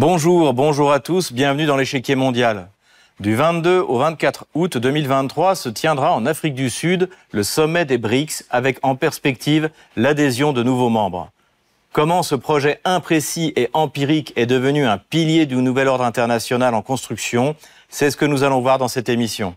Bonjour, bonjour à tous, bienvenue dans l'échiquier mondial. Du 22 au 24 août 2023 se tiendra en Afrique du Sud le sommet des BRICS avec en perspective l'adhésion de nouveaux membres. Comment ce projet imprécis et empirique est devenu un pilier du nouvel ordre international en construction, c'est ce que nous allons voir dans cette émission.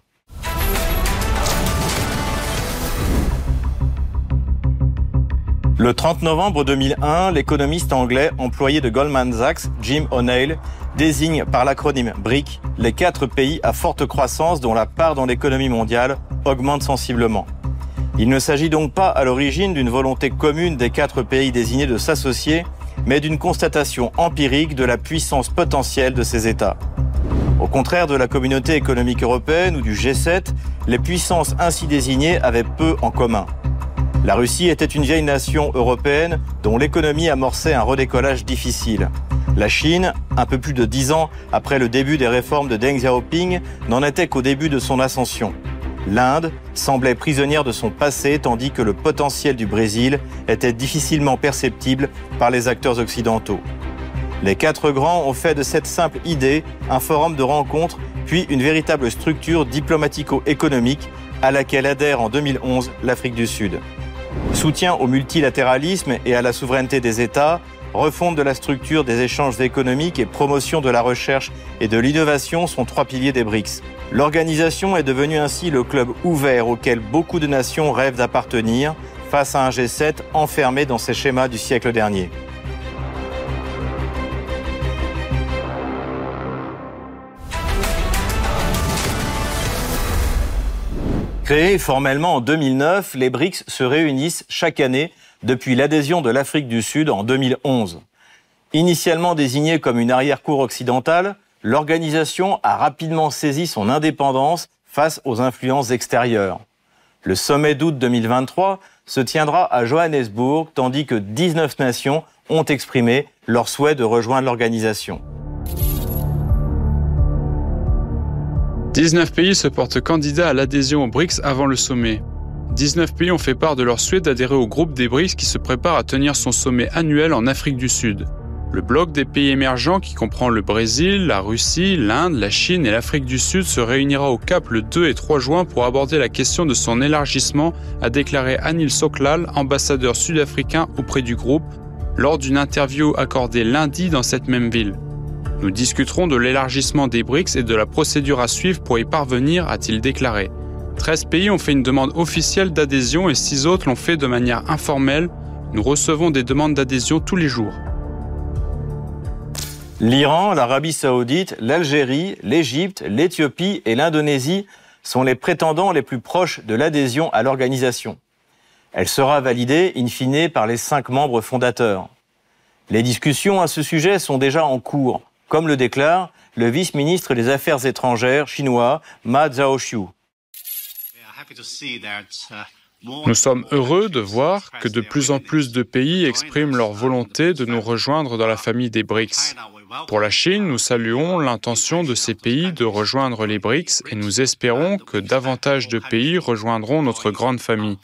Le 30 novembre 2001, l'économiste anglais employé de Goldman Sachs, Jim O'Neill, désigne par l'acronyme BRIC les quatre pays à forte croissance dont la part dans l'économie mondiale augmente sensiblement. Il ne s'agit donc pas à l'origine d'une volonté commune des quatre pays désignés de s'associer, mais d'une constatation empirique de la puissance potentielle de ces États. Au contraire de la communauté économique européenne ou du G7, les puissances ainsi désignées avaient peu en commun. La Russie était une vieille nation européenne dont l'économie amorçait un redécollage difficile. La Chine, un peu plus de dix ans après le début des réformes de Deng Xiaoping, n'en était qu'au début de son ascension. L'Inde semblait prisonnière de son passé tandis que le potentiel du Brésil était difficilement perceptible par les acteurs occidentaux. Les quatre grands ont fait de cette simple idée un forum de rencontres, puis une véritable structure diplomatico-économique à laquelle adhère en 2011 l'Afrique du Sud. Soutien au multilatéralisme et à la souveraineté des États, refonte de la structure des échanges économiques et promotion de la recherche et de l'innovation sont trois piliers des BRICS. L'organisation est devenue ainsi le club ouvert auquel beaucoup de nations rêvent d'appartenir face à un G7 enfermé dans ses schémas du siècle dernier. Créés formellement en 2009, les BRICS se réunissent chaque année depuis l'adhésion de l'Afrique du Sud en 2011. Initialement désignée comme une arrière-cour occidentale, l'organisation a rapidement saisi son indépendance face aux influences extérieures. Le sommet d'août 2023 se tiendra à Johannesburg, tandis que 19 nations ont exprimé leur souhait de rejoindre l'organisation. 19 pays se portent candidats à l'adhésion aux BRICS avant le sommet. 19 pays ont fait part de leur souhait d'adhérer au groupe des BRICS qui se prépare à tenir son sommet annuel en Afrique du Sud. Le bloc des pays émergents qui comprend le Brésil, la Russie, l'Inde, la Chine et l'Afrique du Sud se réunira au Cap le 2 et 3 juin pour aborder la question de son élargissement, a déclaré Anil Soklal, ambassadeur sud-africain auprès du groupe, lors d'une interview accordée lundi dans cette même ville. Nous discuterons de l'élargissement des BRICS et de la procédure à suivre pour y parvenir, a-t-il déclaré. 13 pays ont fait une demande officielle d'adhésion et 6 autres l'ont fait de manière informelle. Nous recevons des demandes d'adhésion tous les jours. L'Iran, l'Arabie saoudite, l'Algérie, l'Égypte, l'Éthiopie et l'Indonésie sont les prétendants les plus proches de l'adhésion à l'organisation. Elle sera validée in fine par les cinq membres fondateurs. Les discussions à ce sujet sont déjà en cours comme le déclare le vice-ministre des Affaires étrangères chinois Ma Zhaoxiu. Nous sommes heureux de voir que de plus en plus de pays expriment leur volonté de nous rejoindre dans la famille des BRICS. Pour la Chine, nous saluons l'intention de ces pays de rejoindre les BRICS et nous espérons que davantage de pays rejoindront notre grande famille.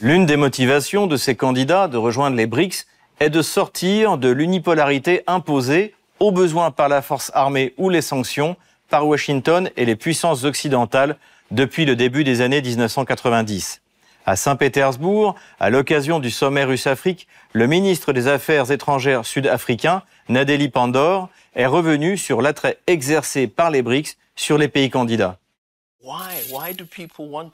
L'une des motivations de ces candidats de rejoindre les BRICS est de sortir de l'unipolarité imposée au besoin par la force armée ou les sanctions par Washington et les puissances occidentales depuis le début des années 1990. À Saint-Pétersbourg, à l'occasion du sommet russe-Afrique, le ministre des Affaires étrangères sud-africain, Nadeli Pandor, est revenu sur l'attrait exercé par les BRICS sur les pays candidats.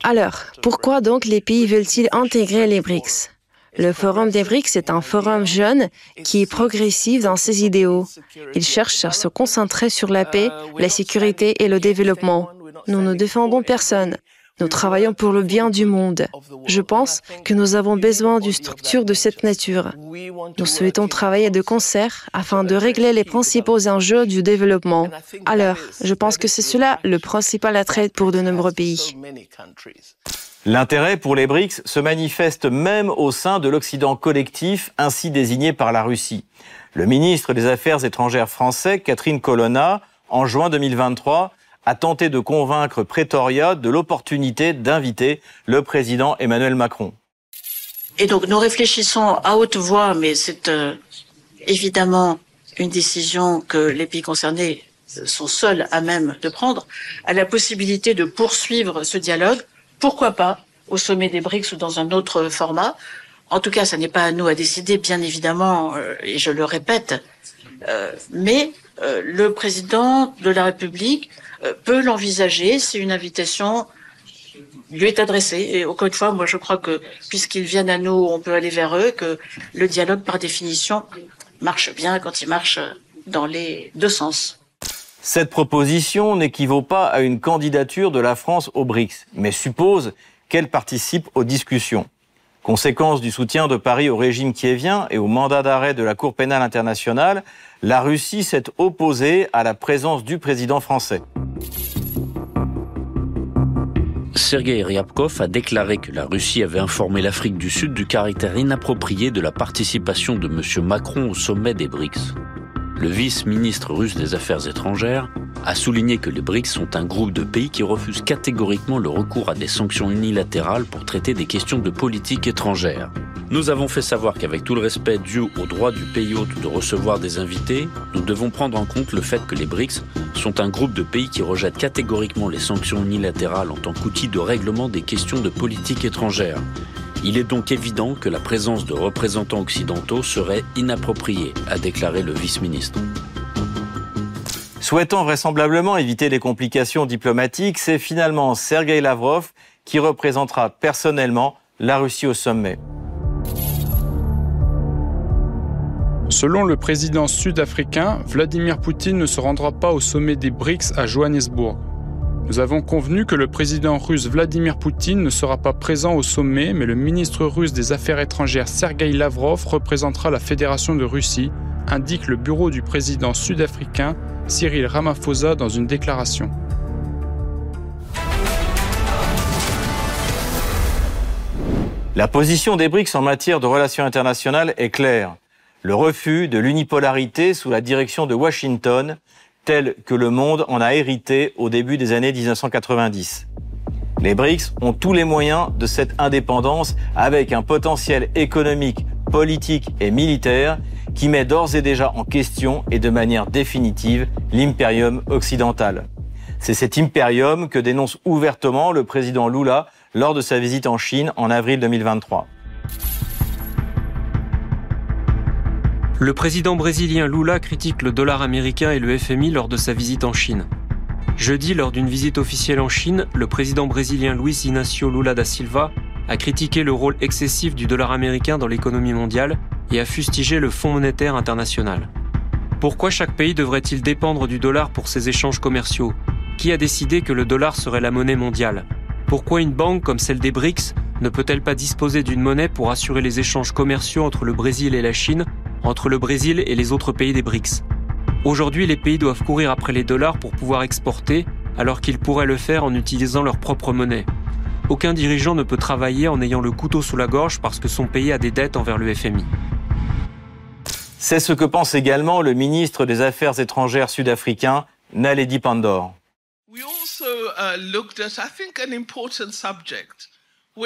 Alors, pourquoi donc les pays veulent-ils intégrer les BRICS? Le Forum des BRICS est un forum jeune qui est progressif dans ses idéaux. Il cherche à se concentrer sur la paix, la sécurité et le développement. Nous ne défendons personne. Nous travaillons pour le bien du monde. Je pense que nous avons besoin d'une structure de cette nature. Nous souhaitons travailler de concert afin de régler les principaux enjeux du développement. Alors, je pense que c'est cela le principal attrait pour de nombreux pays. L'intérêt pour les BRICS se manifeste même au sein de l'Occident collectif, ainsi désigné par la Russie. Le ministre des Affaires étrangères français, Catherine Colonna, en juin 2023, a tenté de convaincre Pretoria de l'opportunité d'inviter le président Emmanuel Macron. Et donc nous réfléchissons à haute voix, mais c'est euh, évidemment une décision que les pays concernés sont seuls à même de prendre, a la possibilité de poursuivre ce dialogue, pourquoi pas au sommet des BRICS ou dans un autre format. En tout cas, ça n'est pas à nous à décider, bien évidemment, euh, et je le répète, euh, mais euh, le président de la République peut l'envisager. C'est une invitation lui est adressée. Et encore une fois, moi, je crois que puisqu'ils viennent à nous, on peut aller vers eux, que le dialogue, par définition, marche bien quand il marche dans les deux sens. Cette proposition n'équivaut pas à une candidature de la France au BRICS, mais suppose qu'elle participe aux discussions. Conséquence du soutien de Paris au régime kievien et au mandat d'arrêt de la Cour pénale internationale, la Russie s'est opposée à la présence du président français. Sergei Ryabkov a déclaré que la Russie avait informé l'Afrique du Sud du caractère inapproprié de la participation de M. Macron au sommet des BRICS. Le vice-ministre russe des Affaires étrangères a souligné que les BRICS sont un groupe de pays qui refusent catégoriquement le recours à des sanctions unilatérales pour traiter des questions de politique étrangère. Nous avons fait savoir qu'avec tout le respect dû au droit du pays hôte de recevoir des invités, nous devons prendre en compte le fait que les BRICS sont un groupe de pays qui rejettent catégoriquement les sanctions unilatérales en tant qu'outil de règlement des questions de politique étrangère. Il est donc évident que la présence de représentants occidentaux serait inappropriée, a déclaré le vice-ministre. Souhaitant vraisemblablement éviter les complications diplomatiques, c'est finalement Sergei Lavrov qui représentera personnellement la Russie au sommet. Selon le président sud-africain, Vladimir Poutine ne se rendra pas au sommet des BRICS à Johannesburg. Nous avons convenu que le président russe Vladimir Poutine ne sera pas présent au sommet, mais le ministre russe des Affaires étrangères Sergei Lavrov représentera la Fédération de Russie, indique le bureau du président sud-africain Cyril Ramaphosa dans une déclaration. La position des BRICS en matière de relations internationales est claire. Le refus de l'unipolarité sous la direction de Washington tel que le monde en a hérité au début des années 1990. Les BRICS ont tous les moyens de cette indépendance avec un potentiel économique, politique et militaire qui met d'ores et déjà en question et de manière définitive l'impérium occidental. C'est cet impérium que dénonce ouvertement le président Lula lors de sa visite en Chine en avril 2023. Le président brésilien Lula critique le dollar américain et le FMI lors de sa visite en Chine. Jeudi, lors d'une visite officielle en Chine, le président brésilien Luiz Inácio Lula da Silva a critiqué le rôle excessif du dollar américain dans l'économie mondiale et a fustigé le Fonds monétaire international. Pourquoi chaque pays devrait-il dépendre du dollar pour ses échanges commerciaux? Qui a décidé que le dollar serait la monnaie mondiale? Pourquoi une banque comme celle des BRICS ne peut-elle pas disposer d'une monnaie pour assurer les échanges commerciaux entre le Brésil et la Chine? Entre le Brésil et les autres pays des BRICS. Aujourd'hui, les pays doivent courir après les dollars pour pouvoir exporter, alors qu'ils pourraient le faire en utilisant leur propre monnaie. Aucun dirigeant ne peut travailler en ayant le couteau sous la gorge parce que son pays a des dettes envers le FMI. C'est ce que pense également le ministre des Affaires étrangères sud-africain, Naledi Pandor. We also, uh, looked at, I think, an important subject. Uh,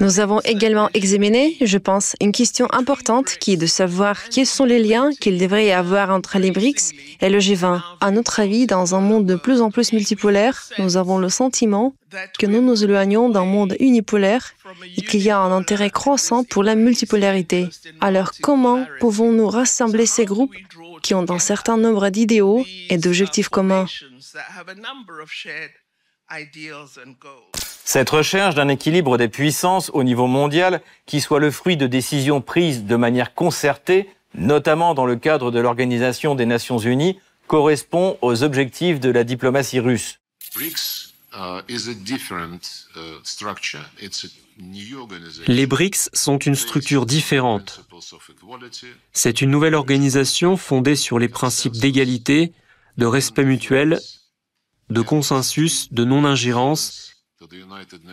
Nous avons également examiné, je pense, une question importante qui est de savoir quels sont les liens qu'il devrait y avoir entre les BRICS et le G20. À notre avis, dans un monde de plus en plus multipolaire, nous avons le sentiment que nous nous éloignons d'un monde unipolaire et qu'il y a un intérêt croissant pour la multipolarité. Alors comment pouvons-nous rassembler ces groupes qui ont un certain nombre d'idéaux et d'objectifs communs? Cette recherche d'un équilibre des puissances au niveau mondial qui soit le fruit de décisions prises de manière concertée, notamment dans le cadre de l'Organisation des Nations Unies, correspond aux objectifs de la diplomatie russe. Uh, Les BRICS sont une structure différente. C'est une nouvelle organisation fondée sur les principes d'égalité, de respect mutuel, de consensus, de non-ingérence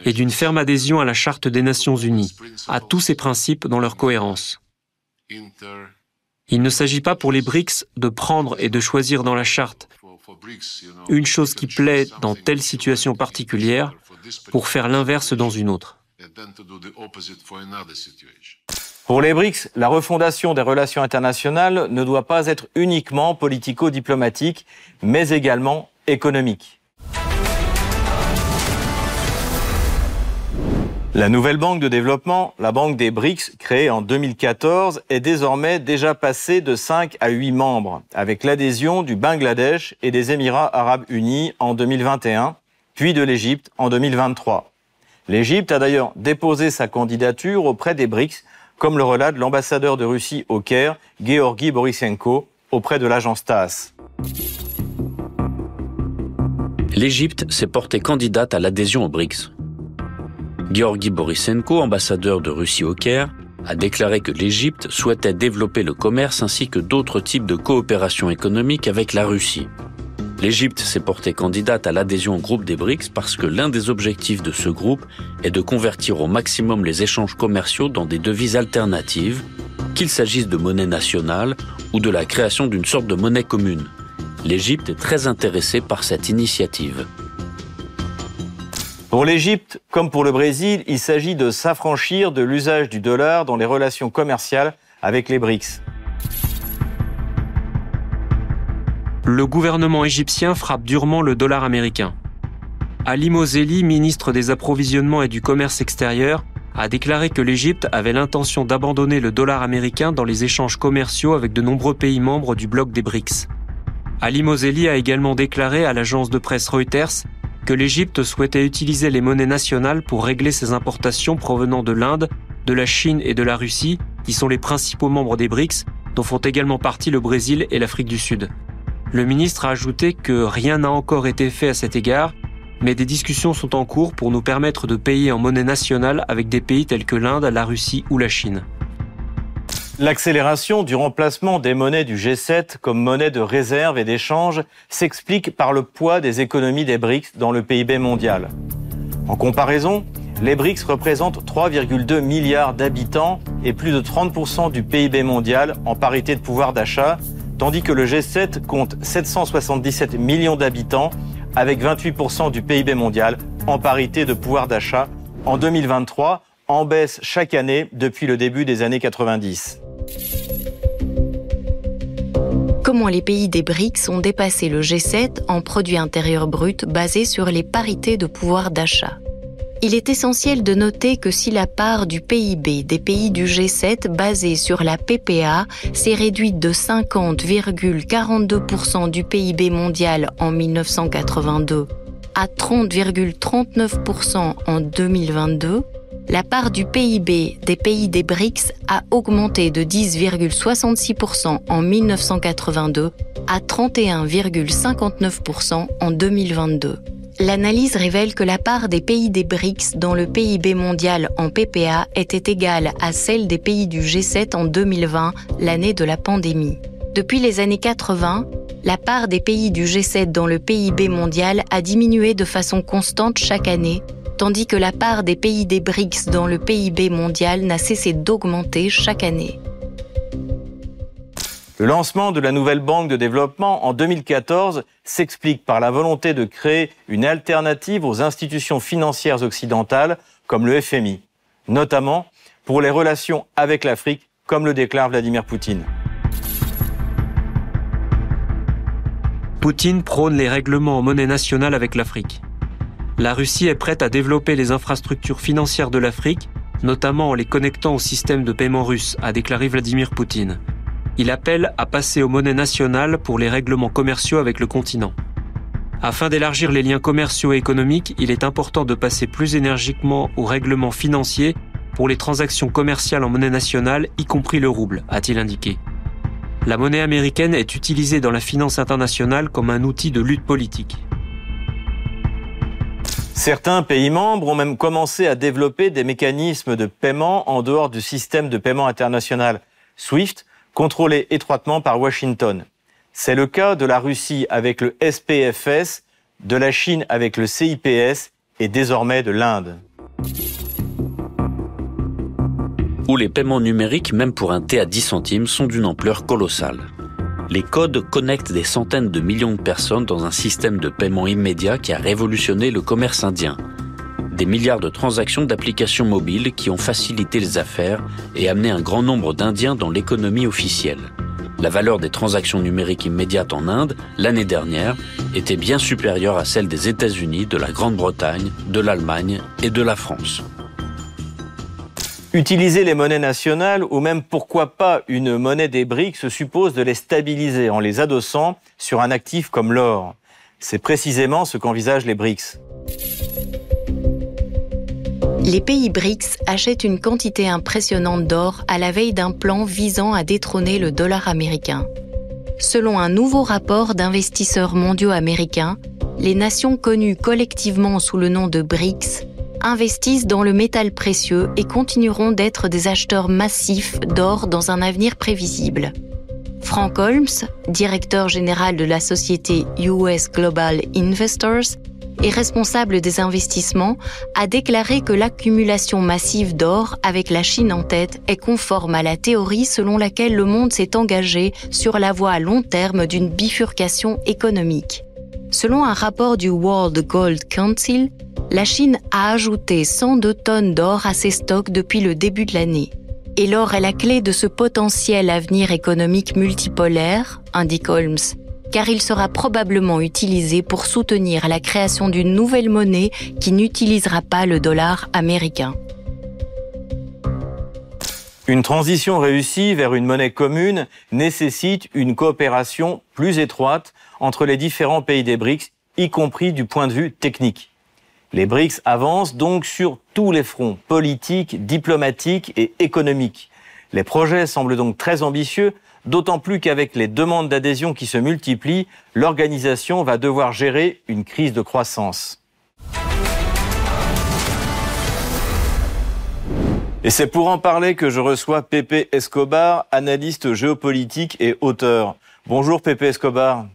et d'une ferme adhésion à la Charte des Nations Unies, à tous ces principes dans leur cohérence. Il ne s'agit pas pour les BRICS de prendre et de choisir dans la charte une chose qui plaît dans telle situation particulière pour faire l'inverse dans une autre. Pour les BRICS, la refondation des relations internationales ne doit pas être uniquement politico-diplomatique, mais également économique. La nouvelle banque de développement, la banque des BRICS, créée en 2014, est désormais déjà passée de 5 à 8 membres, avec l'adhésion du Bangladesh et des Émirats arabes unis en 2021, puis de l'Égypte en 2023. L'Égypte a d'ailleurs déposé sa candidature auprès des BRICS, comme le relate l'ambassadeur de Russie au Caire, Georgi Borisenko, auprès de l'agence TASS. L'Égypte s'est portée candidate à l'adhésion aux BRICS. Georgi Borisenko, ambassadeur de Russie au Caire, a déclaré que l'Égypte souhaitait développer le commerce ainsi que d'autres types de coopération économique avec la Russie. L'Égypte s'est portée candidate à l'adhésion au groupe des BRICS parce que l'un des objectifs de ce groupe est de convertir au maximum les échanges commerciaux dans des devises alternatives, qu'il s'agisse de monnaie nationale ou de la création d'une sorte de monnaie commune. L'Égypte est très intéressée par cette initiative. Pour l'Égypte, comme pour le Brésil, il s'agit de s'affranchir de l'usage du dollar dans les relations commerciales avec les BRICS. Le gouvernement égyptien frappe durement le dollar américain. Ali Moseli, ministre des Approvisionnements et du Commerce extérieur, a déclaré que l'Égypte avait l'intention d'abandonner le dollar américain dans les échanges commerciaux avec de nombreux pays membres du bloc des BRICS. Ali Moseli a également déclaré à l'agence de presse Reuters que l'Égypte souhaitait utiliser les monnaies nationales pour régler ses importations provenant de l'Inde, de la Chine et de la Russie, qui sont les principaux membres des BRICS, dont font également partie le Brésil et l'Afrique du Sud. Le ministre a ajouté que rien n'a encore été fait à cet égard, mais des discussions sont en cours pour nous permettre de payer en monnaie nationale avec des pays tels que l'Inde, la Russie ou la Chine. L'accélération du remplacement des monnaies du G7 comme monnaie de réserve et d'échange s'explique par le poids des économies des BRICS dans le PIB mondial. En comparaison, les BRICS représentent 3,2 milliards d'habitants et plus de 30% du PIB mondial en parité de pouvoir d'achat, tandis que le G7 compte 777 millions d'habitants avec 28% du PIB mondial en parité de pouvoir d'achat en 2023, en baisse chaque année depuis le début des années 90 comment les pays des BRICS ont dépassé le G7 en produit intérieur brut basé sur les parités de pouvoir d'achat? Il est essentiel de noter que si la part du PIB des pays du G7 basée sur la PPA s'est réduite de 50,42% du PIB mondial en 1982 à 30,39% en 2022, la part du PIB des pays des BRICS a augmenté de 10,66% en 1982 à 31,59% en 2022. L'analyse révèle que la part des pays des BRICS dans le PIB mondial en PPA était égale à celle des pays du G7 en 2020, l'année de la pandémie. Depuis les années 80, la part des pays du G7 dans le PIB mondial a diminué de façon constante chaque année tandis que la part des pays des BRICS dans le PIB mondial n'a cessé d'augmenter chaque année. Le lancement de la nouvelle banque de développement en 2014 s'explique par la volonté de créer une alternative aux institutions financières occidentales comme le FMI, notamment pour les relations avec l'Afrique, comme le déclare Vladimir Poutine. Poutine prône les règlements en monnaie nationale avec l'Afrique la Russie est prête à développer les infrastructures financières de l'Afrique, notamment en les connectant au système de paiement russe, a déclaré Vladimir Poutine. Il appelle à passer aux monnaies nationales pour les règlements commerciaux avec le continent. Afin d'élargir les liens commerciaux et économiques, il est important de passer plus énergiquement aux règlements financiers pour les transactions commerciales en monnaie nationale, y compris le rouble, a-t-il indiqué. La monnaie américaine est utilisée dans la finance internationale comme un outil de lutte politique. Certains pays membres ont même commencé à développer des mécanismes de paiement en dehors du système de paiement international SWIFT, contrôlé étroitement par Washington. C'est le cas de la Russie avec le SPFS, de la Chine avec le CIPS et désormais de l'Inde. Où les paiements numériques, même pour un thé à 10 centimes, sont d'une ampleur colossale. Les codes connectent des centaines de millions de personnes dans un système de paiement immédiat qui a révolutionné le commerce indien. des milliards de transactions d'applications mobiles qui ont facilité les affaires et amené un grand nombre d'Indiens dans l'économie officielle. La valeur des transactions numériques immédiates en Inde, l'année dernière, était bien supérieure à celle des États-Unis, de la Grande-Bretagne, de l'Allemagne et de la France. Utiliser les monnaies nationales ou même pourquoi pas une monnaie des BRICS suppose de les stabiliser en les adossant sur un actif comme l'or. C'est précisément ce qu'envisagent les BRICS. Les pays BRICS achètent une quantité impressionnante d'or à la veille d'un plan visant à détrôner le dollar américain. Selon un nouveau rapport d'investisseurs mondiaux américains, les nations connues collectivement sous le nom de BRICS investissent dans le métal précieux et continueront d'être des acheteurs massifs d'or dans un avenir prévisible. Frank Holmes, directeur général de la société US Global Investors, et responsable des investissements, a déclaré que l'accumulation massive d'or avec la Chine en tête est conforme à la théorie selon laquelle le monde s'est engagé sur la voie à long terme d'une bifurcation économique. Selon un rapport du World Gold Council, la Chine a ajouté 102 tonnes d'or à ses stocks depuis le début de l'année. Et l'or est la clé de ce potentiel avenir économique multipolaire, indique Holmes, car il sera probablement utilisé pour soutenir la création d'une nouvelle monnaie qui n'utilisera pas le dollar américain. Une transition réussie vers une monnaie commune nécessite une coopération plus étroite entre les différents pays des BRICS, y compris du point de vue technique. Les BRICS avancent donc sur tous les fronts, politiques, diplomatiques et économiques. Les projets semblent donc très ambitieux, d'autant plus qu'avec les demandes d'adhésion qui se multiplient, l'organisation va devoir gérer une crise de croissance. Et c'est pour en parler que je reçois Pepe Escobar, analyste géopolitique et auteur. Bonjour Pepe Escobar.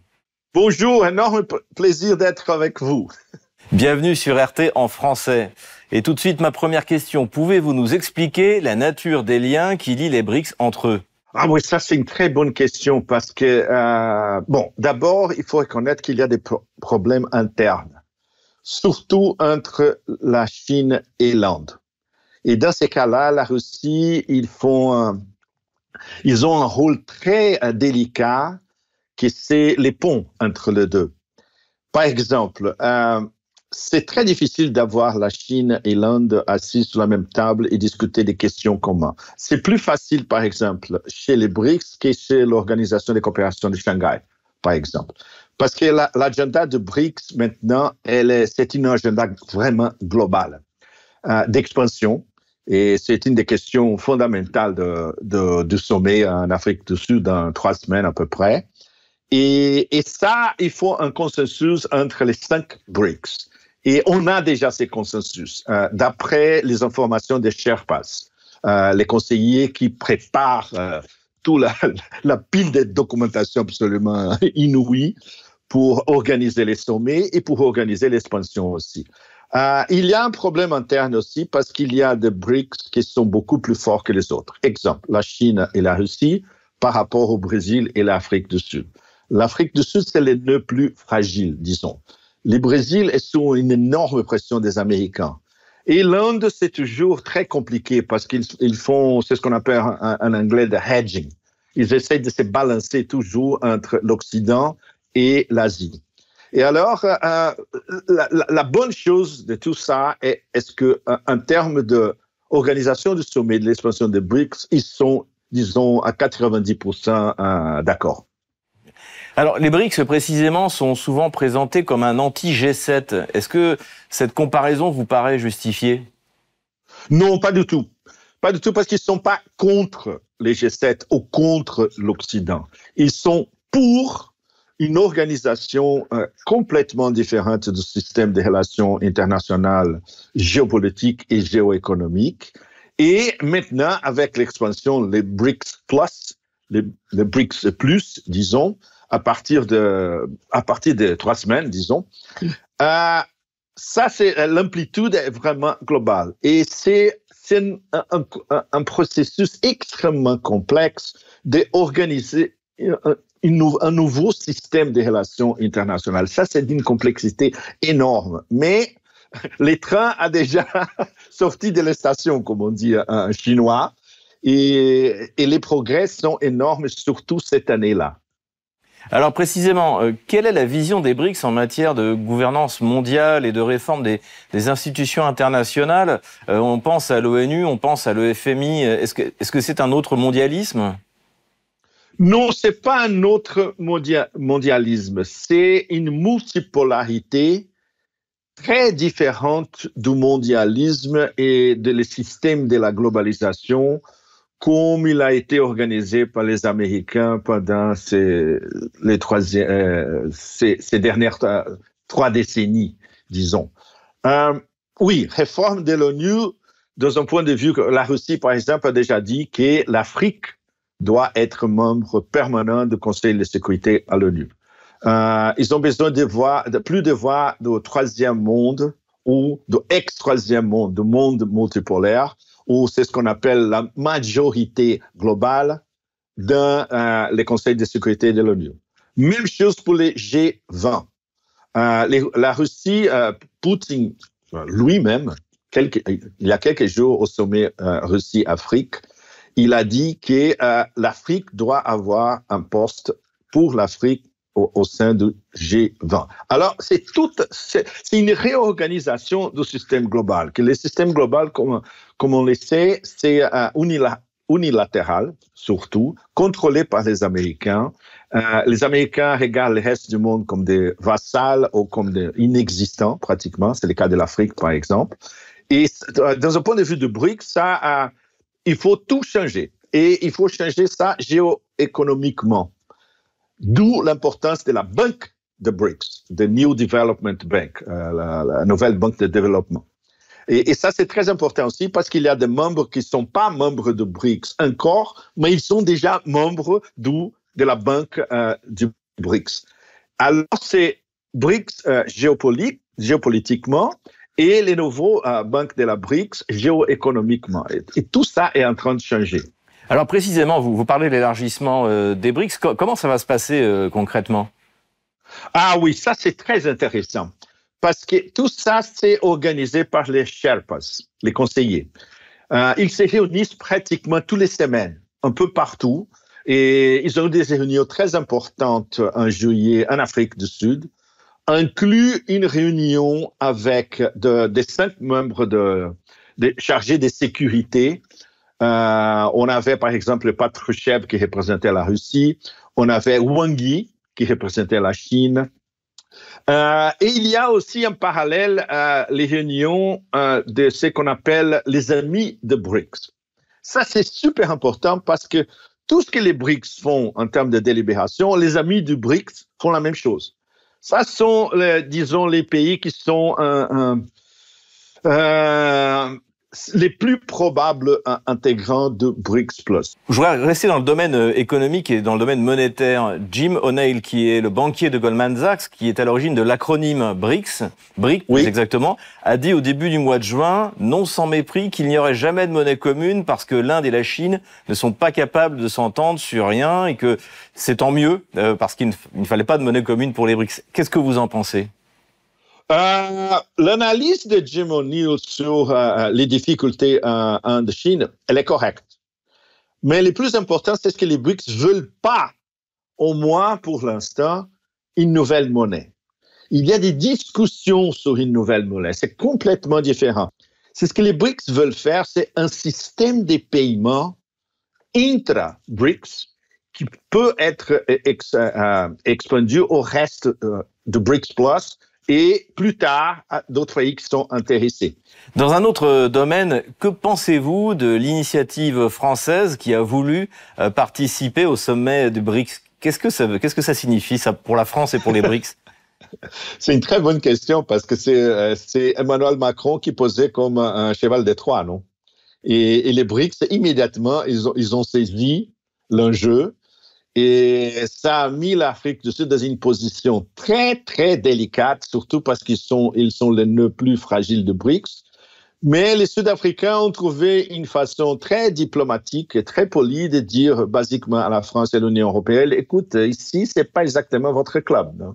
Bonjour, énorme plaisir d'être avec vous. Bienvenue sur RT en français. Et tout de suite, ma première question. Pouvez-vous nous expliquer la nature des liens qui lient les BRICS entre eux? Ah oui, ça c'est une très bonne question parce que euh, bon, d'abord il faut reconnaître qu'il y a des problèmes internes, surtout entre la Chine et l'Inde. Et dans ces cas-là, la Russie, ils font, ils ont un rôle très euh, délicat, c'est les ponts entre les deux. Par exemple, euh, c'est très difficile d'avoir la Chine et l'Inde assis sur la même table et discuter des questions communes. C'est plus facile, par exemple, chez les BRICS que chez l'Organisation des coopérations de Shanghai, par exemple. Parce que l'agenda de BRICS, maintenant, c'est un agenda vraiment global euh, d'expansion. Et c'est une des questions fondamentales du sommet en Afrique du Sud dans trois semaines à peu près. Et, ça, il faut un consensus entre les cinq BRICS. Et on a déjà ces consensus. Euh, D'après les informations des Sherpas, euh, les conseillers qui préparent euh, toute la, pile de documentation absolument inouïe pour organiser les sommets et pour organiser l'expansion aussi. Il y a un problème interne aussi parce qu'il y a des BRICS qui sont beaucoup plus forts que les autres. Exemple, la Chine et la Russie par rapport au Brésil et l'Afrique du Sud. L'Afrique du Sud, c'est les nœuds plus fragiles, disons. Le Brésil est sous une énorme pression des Américains. Et l'Inde, c'est toujours très compliqué parce qu'ils font, c'est ce qu'on appelle en, anglais de hedging. Ils essaient de se balancer toujours entre l'Occident et l'Asie. Et alors, euh, la, la, bonne chose de tout ça est, est-ce que, euh, en termes de organisation du sommet de l'expansion des BRICS, ils sont, disons, à 90% euh, d'accord. Alors, les BRICS, précisément, sont souvent présentés comme un anti-G7. Est-ce que cette comparaison vous paraît justifiée? Non, pas du tout. Pas du tout parce qu'ils ne sont pas contre les G7 ou contre l'Occident. Ils sont pour une organisation euh, complètement différente du système des relations internationales géopolitiques et géoéconomiques. Et maintenant, avec l'expansion, les BRICS Plus, les, BRICS Plus, disons, à partir de, à partir de trois semaines, disons. Euh, ça, c'est l'amplitude est vraiment globale. Et c'est un, un, un, processus extrêmement complexe d'organiser un, un, nouveau système de relations internationales. Ça, c'est d'une complexité énorme. Mais les trains a déjà sorti de la station, comme on dit en chinois, et, et les progrès sont énormes, surtout cette année-là. Alors précisément, euh, quelle est la vision des BRICS en matière de gouvernance mondiale et de réforme des, institutions internationales euh, On pense à l'ONU, on pense à l'EFMI. Est-ce que c'est -ce c'est un autre mondialisme? Non, c'est pas un autre mondialisme. C'est une multipolarité très différente du mondialisme et des systèmes de la globalisation comme il a été organisé par les Américains pendant ces, euh, dernières trois décennies, disons. Euh, oui, réforme de l'ONU, dans un point de vue que la Russie, par exemple, a déjà dit que l'Afrique doit être membre permanent du Conseil de sécurité à l'ONU. Euh, ils ont besoin de, voir, de plus de voir de troisième monde ou de ex-troisième monde, de monde multipolaire, où c'est ce qu'on appelle la majorité globale dans euh, les conseils de sécurité de l'ONU. Même chose pour les G20. Euh, la Russie, euh, Poutine lui-même, il y a quelques jours au sommet Russie-Afrique, il a dit que l'Afrique doit avoir un poste pour l'Afrique au, sein du G20. Alors, c'est tout, c'est une réorganisation du système global. Que le système global, comme, comme on le sait, c'est euh, unilatéral, surtout, contrôlé par les Américains. Euh, les Américains regardent le reste du monde comme des vassals ou comme des inexistants, pratiquement. C'est le cas de l'Afrique, par exemple. Et euh, dans un point de vue de BRICS, ça, il faut tout changer. Et il faut changer ça géoéconomiquement. D'où l'importance de la banque de BRICS, de New Development Bank, la, nouvelle banque de développement. Et, et ça, c'est très important aussi parce qu'il y a des membres qui ne sont pas membres de BRICS encore, mais ils sont déjà membres de la banque euh, du BRICS. Alors, c'est BRICS euh, géopolitique, géopolitiquement et les nouveaux euh, banques de la BRICS géoéconomiquement. Et, et tout ça est en train de changer. Alors précisément, vous, vous parlez de l'élargissement euh, des BRICS. Co comment ça va se passer concrètement? Ah oui, ça c'est très intéressant. Parce que tout ça, c'est organisé par les Sherpas, les conseillers. Euh, ils se réunissent pratiquement toutes les semaines, un peu partout. Et ils ont eu des réunions très importantes en juillet en Afrique du Sud, inclus une réunion avec de, des cinq membres de, chargés de sécurité euh, on avait par exemple Patrushev qui représentait la Russie, on avait Wang Yi qui représentait la Chine. Euh, et il y a aussi en parallèle euh, les réunions euh, de ce qu'on appelle les amis de BRICS. Ça, c'est super important parce que tout ce que les BRICS font en termes de délibération, les amis du BRICS font la même chose. Ça sont, disons, les pays qui sont euh, les plus probables intégrants de BRICS Plus. Je voudrais rester dans le domaine euh, économique et dans le domaine monétaire. Jim O'Neill, qui est le banquier de Goldman Sachs, qui est à l'origine de l'acronyme BRICS, BRIC oui. exactement, a dit au début du mois de juin, non sans mépris, qu'il n'y aurait jamais de monnaie commune parce que l'Inde et la Chine ne sont pas capables de s'entendre sur rien et que c'est tant mieux euh, parce qu'il ne fallait pas de monnaie commune pour les BRICS. Qu'est-ce que vous en pensez? Euh, L'analyse de Jim O'Neill sur euh, les difficultés euh, en Chine, elle est correcte. Mais le plus important, c'est que les BRICS ne veulent pas, au moins pour l'instant, une nouvelle monnaie. Il y a des discussions sur une nouvelle monnaie. C'est complètement différent. C'est ce que les BRICS veulent faire, c'est un système de paiement intra-BRICS qui peut être ex, euh, expandu au reste euh, de BRICS et plus tard d'autres pays qui sont intéressés. Dans un autre domaine, que pensez-vous de l'initiative française qui a voulu euh, participer au sommet du BRICS? Qu'est-ce que ça veut Qu'est-ce que ça signifie ça pour la France et pour les BRICS? C'est une très bonne question parce que c'est euh, Emmanuel Macron qui posait comme un cheval de Troie, non? Et, et, les BRICS, immédiatement, ils ont, ils ont saisi l'enjeu et ça a mis l'Afrique du Sud dans une position très, très délicate, surtout parce qu'ils sont, ils sont les nœuds plus fragiles de BRICS. Mais les Sud-Africains ont trouvé une façon très diplomatique et très polie de dire basiquement à la France et l'Union européenne, écoute, ici, c'est pas exactement votre club.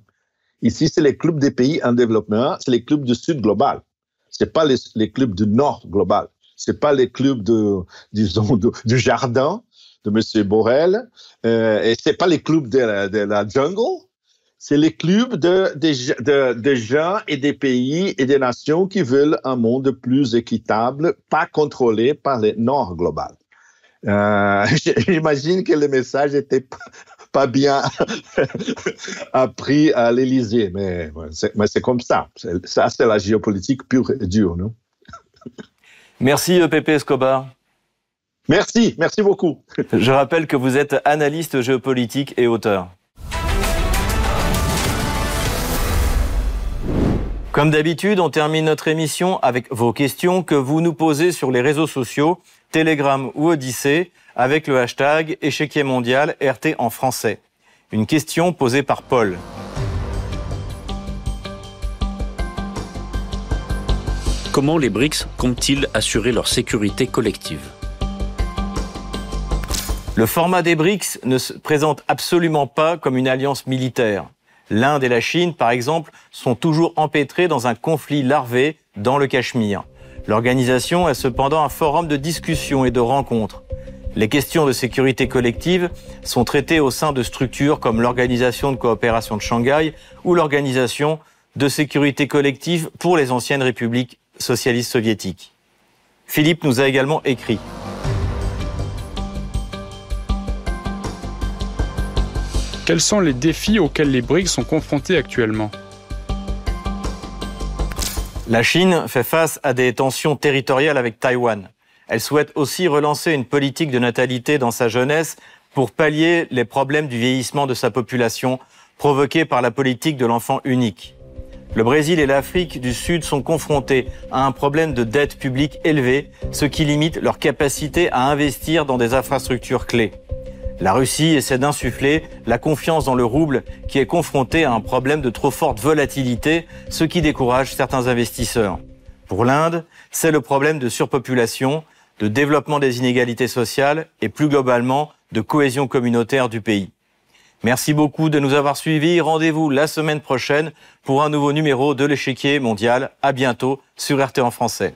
Ici, c'est les clubs des pays en développement, c'est les clubs du Sud global. C'est pas les, les, clubs du Nord global. C'est pas les clubs de, disons, du jardin Monsieur Borrell. Euh, et c'est pas les clubs de la, jungle. C'est les clubs de, gens et des pays et des nations qui veulent un monde plus équitable, pas contrôlé par le Nord global. Euh, J'imagine que le message était pas bien appris à l'Élysée, mais, c'est comme ça. Ça, c'est la géopolitique pure et dure, non? Merci, euh, Pepe Escobar. Merci, merci beaucoup. Je rappelle que vous êtes analyste géopolitique et auteur. Comme d'habitude, on termine notre émission avec vos questions que vous nous posez sur les réseaux sociaux, Telegram ou Odyssée, avec le hashtag échiquier mondial RT en français. Une question posée par Paul. Comment les BRICS comptent-ils assurer leur sécurité collective? Le format des BRICS ne se présente absolument pas comme une alliance militaire. L'Inde et la Chine, par exemple, sont toujours empêtrés dans un conflit larvé dans le Cachemire. L'organisation est cependant un forum de discussion et de rencontres. Les questions de sécurité collective sont traitées au sein de structures comme l'Organisation de coopération de Shanghai ou l'Organisation de sécurité collective pour les anciennes républiques socialistes soviétiques. Philippe nous a également écrit. Quels sont les défis auxquels les BRICS sont confrontés actuellement? La Chine fait face à des tensions territoriales avec Taïwan. Elle souhaite aussi relancer une politique de natalité dans sa jeunesse pour pallier les problèmes du vieillissement de sa population provoqués par la politique de l'enfant unique. Le Brésil et l'Afrique du Sud sont confrontés à un problème de dette publique élevé, ce qui limite leur capacité à investir dans des infrastructures clés. La Russie essaie d'insuffler la confiance dans le rouble qui est confronté à un problème de trop forte volatilité, ce qui décourage certains investisseurs. Pour l'Inde, c'est le problème de surpopulation, de développement des inégalités sociales et plus globalement de cohésion communautaire du pays. Merci beaucoup de nous avoir suivis. Rendez-vous la semaine prochaine pour un nouveau numéro de l'échiquier mondial. À bientôt sur RT en français.